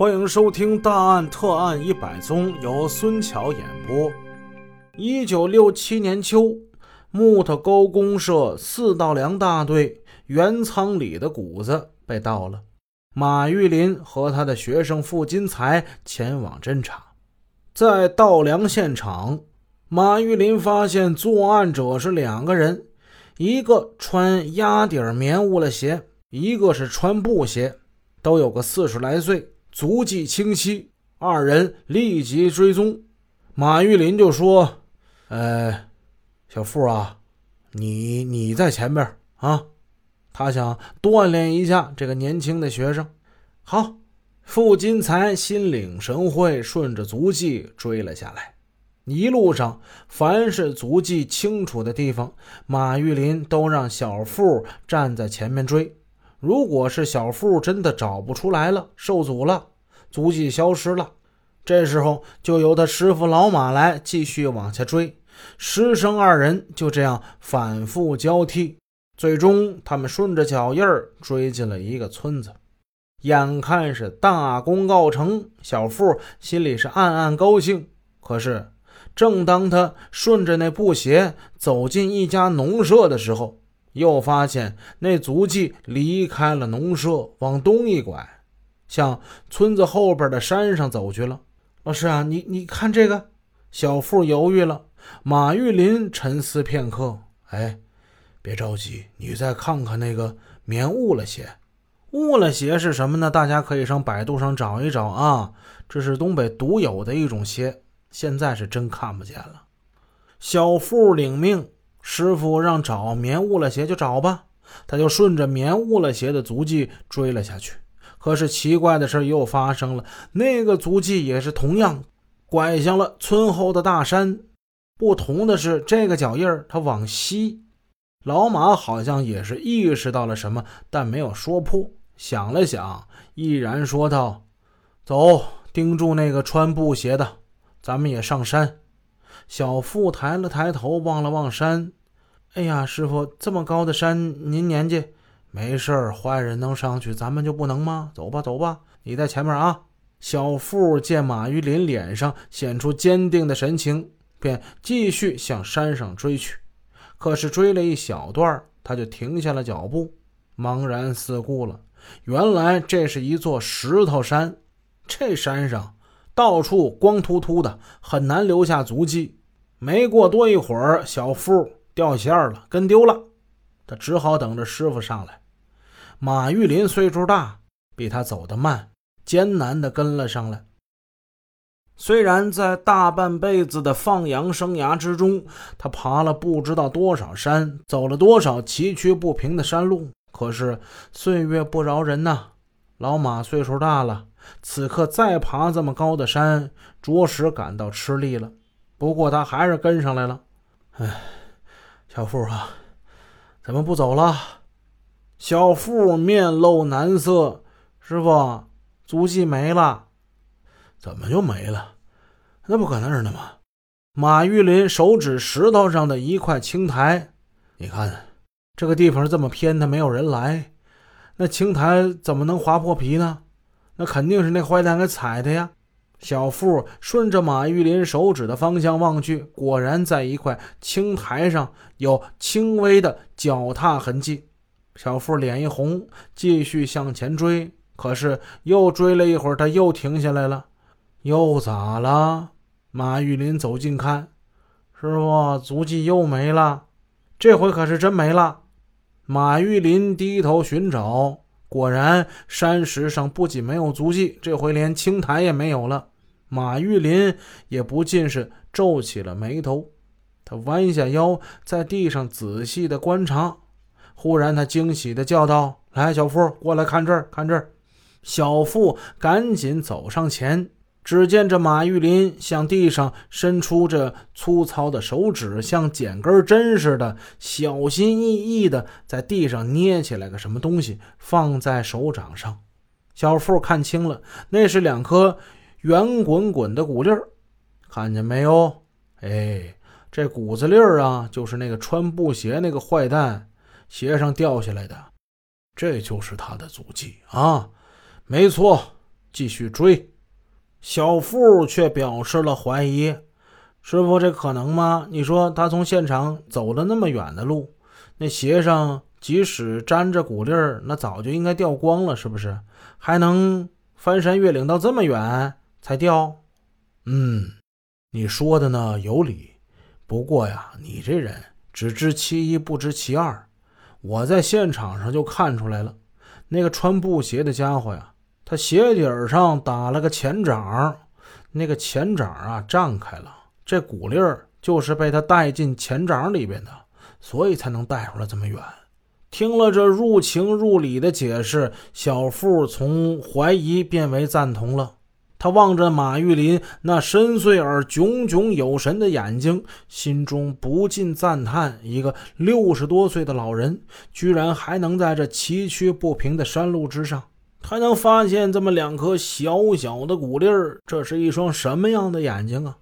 欢迎收听《大案特案一百宗》，由孙桥演播。一九六七年秋，木头沟公社四道梁大队原仓里的谷子被盗了。马玉林和他的学生付金才前往侦查，在盗梁现场，马玉林发现作案者是两个人，一个穿压底棉乌了鞋，一个是穿布鞋，都有个四十来岁。足迹清晰，二人立即追踪。马玉林就说：“呃，小付啊，你你在前边啊。”他想锻炼一下这个年轻的学生。好，付金才心领神会，顺着足迹追了下来。一路上，凡是足迹清楚的地方，马玉林都让小付站在前面追。如果是小付真的找不出来了，受阻了，足迹消失了，这时候就由他师傅老马来继续往下追。师生二人就这样反复交替，最终他们顺着脚印儿追进了一个村子。眼看是大功告成，小付心里是暗暗高兴。可是，正当他顺着那布鞋走进一家农舍的时候，又发现那足迹离开了农舍，往东一拐，向村子后边的山上走去了。老师啊，你你看这个，小付犹豫了。马玉林沉思片刻，哎，别着急，你再看看那个棉雾了鞋。雾了鞋是什么呢？大家可以上百度上找一找啊。这是东北独有的一种鞋，现在是真看不见了。小付领命。师傅让找棉雾了鞋就找吧，他就顺着棉雾了鞋的足迹追了下去。可是奇怪的事又发生了，那个足迹也是同样拐向了村后的大山。不同的是，这个脚印它往西。老马好像也是意识到了什么，但没有说破。想了想，毅然说道：“走，盯住那个穿布鞋的，咱们也上山。”小付抬了抬头，望了望山。哎呀，师傅，这么高的山，您年纪没事儿，坏人能上去，咱们就不能吗？走吧，走吧，你在前面啊。小付见马玉林脸上显出坚定的神情，便继续向山上追去。可是追了一小段，他就停下了脚步，茫然四顾了。原来这是一座石头山，这山上。到处光秃秃的，很难留下足迹。没过多一会儿，小付掉线了，跟丢了。他只好等着师傅上来。马玉林岁数大，比他走得慢，艰难地跟了上来。虽然在大半辈子的放羊生涯之中，他爬了不知道多少山，走了多少崎岖不平的山路，可是岁月不饶人呐。老马岁数大了。此刻再爬这么高的山，着实感到吃力了。不过他还是跟上来了。哎，小富啊，怎么不走了？小付面露难色。师傅，足迹没了。怎么就没了？那不可能是的吗？马玉林手指石头上的一块青苔。你看，这个地方这么偏，他没有人来，那青苔怎么能划破皮呢？那肯定是那坏蛋给踩的呀！小付顺着马玉林手指的方向望去，果然在一块青苔上有轻微的脚踏痕迹。小付脸一红，继续向前追。可是又追了一会儿，他又停下来了。又咋了？马玉林走近看，师傅足迹又没了，这回可是真没了。马玉林低头寻找。果然，山石上不仅没有足迹，这回连青苔也没有了。马玉林也不禁是皱起了眉头，他弯下腰，在地上仔细的观察。忽然，他惊喜的叫道：“来，小付，过来看这儿，看这儿！”小付赶紧走上前。只见这马玉林向地上伸出这粗糙的手指，像剪根针似的，小心翼翼地在地上捏起来个什么东西，放在手掌上。小付看清了，那是两颗圆滚滚的谷粒儿，看见没有？哎，这谷子粒儿啊，就是那个穿布鞋那个坏蛋鞋上掉下来的，这就是他的足迹啊！没错。继续追。小富却表示了怀疑：“师傅，这可能吗？你说他从现场走了那么远的路，那鞋上即使沾着谷粒儿，那早就应该掉光了，是不是？还能翻山越岭到这么远才掉？”“嗯，你说的呢有理。不过呀，你这人只知其一，不知其二。我在现场上就看出来了，那个穿布鞋的家伙呀。”他鞋底上打了个前掌，那个前掌啊胀开了，这骨粒儿就是被他带进前掌里边的，所以才能带出来这么远。听了这入情入理的解释，小富从怀疑变为赞同了。他望着马玉林那深邃而炯炯有神的眼睛，心中不禁赞叹：一个六十多岁的老人，居然还能在这崎岖不平的山路之上。还能发现这么两颗小小的骨粒儿，这是一双什么样的眼睛啊？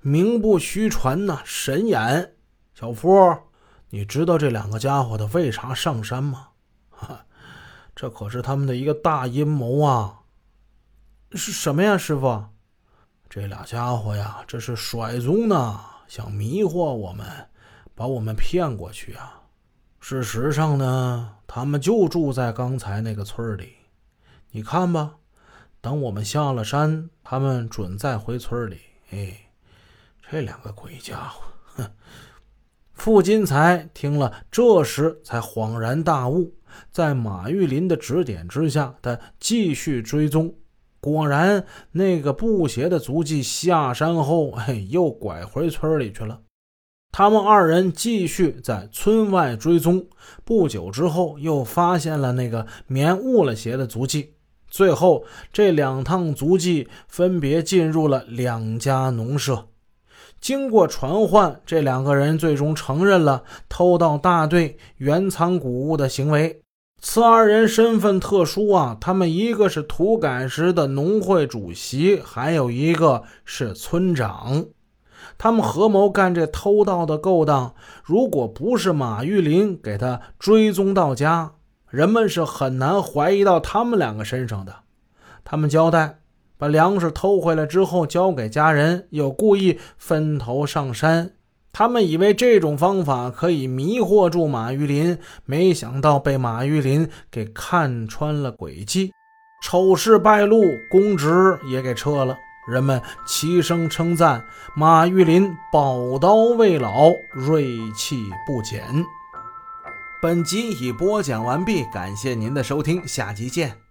名不虚传呐，神眼！小夫，你知道这两个家伙的为啥上山吗？哈，这可是他们的一个大阴谋啊！是什么呀，师傅？这俩家伙呀，这是甩宗呢，想迷惑我们，把我们骗过去啊！事实上呢，他们就住在刚才那个村里。你看吧，等我们下了山，他们准再回村里。哎，这两个鬼家伙！哼！傅金才听了，这时才恍然大悟。在马玉林的指点之下，他继续追踪。果然，那个布鞋的足迹下山后，嘿，又拐回村里去了。他们二人继续在村外追踪。不久之后，又发现了那个棉误了鞋的足迹。最后，这两趟足迹分别进入了两家农舍。经过传唤，这两个人最终承认了偷盗大队原仓谷物的行为。此二人身份特殊啊，他们一个是土改时的农会主席，还有一个是村长。他们合谋干这偷盗的勾当。如果不是马玉林给他追踪到家，人们是很难怀疑到他们两个身上的。他们交代，把粮食偷回来之后交给家人，又故意分头上山。他们以为这种方法可以迷惑住马玉林，没想到被马玉林给看穿了诡计，丑事败露，公职也给撤了。人们齐声称赞马玉林宝刀未老，锐气不减。本集已播讲完毕，感谢您的收听，下集见。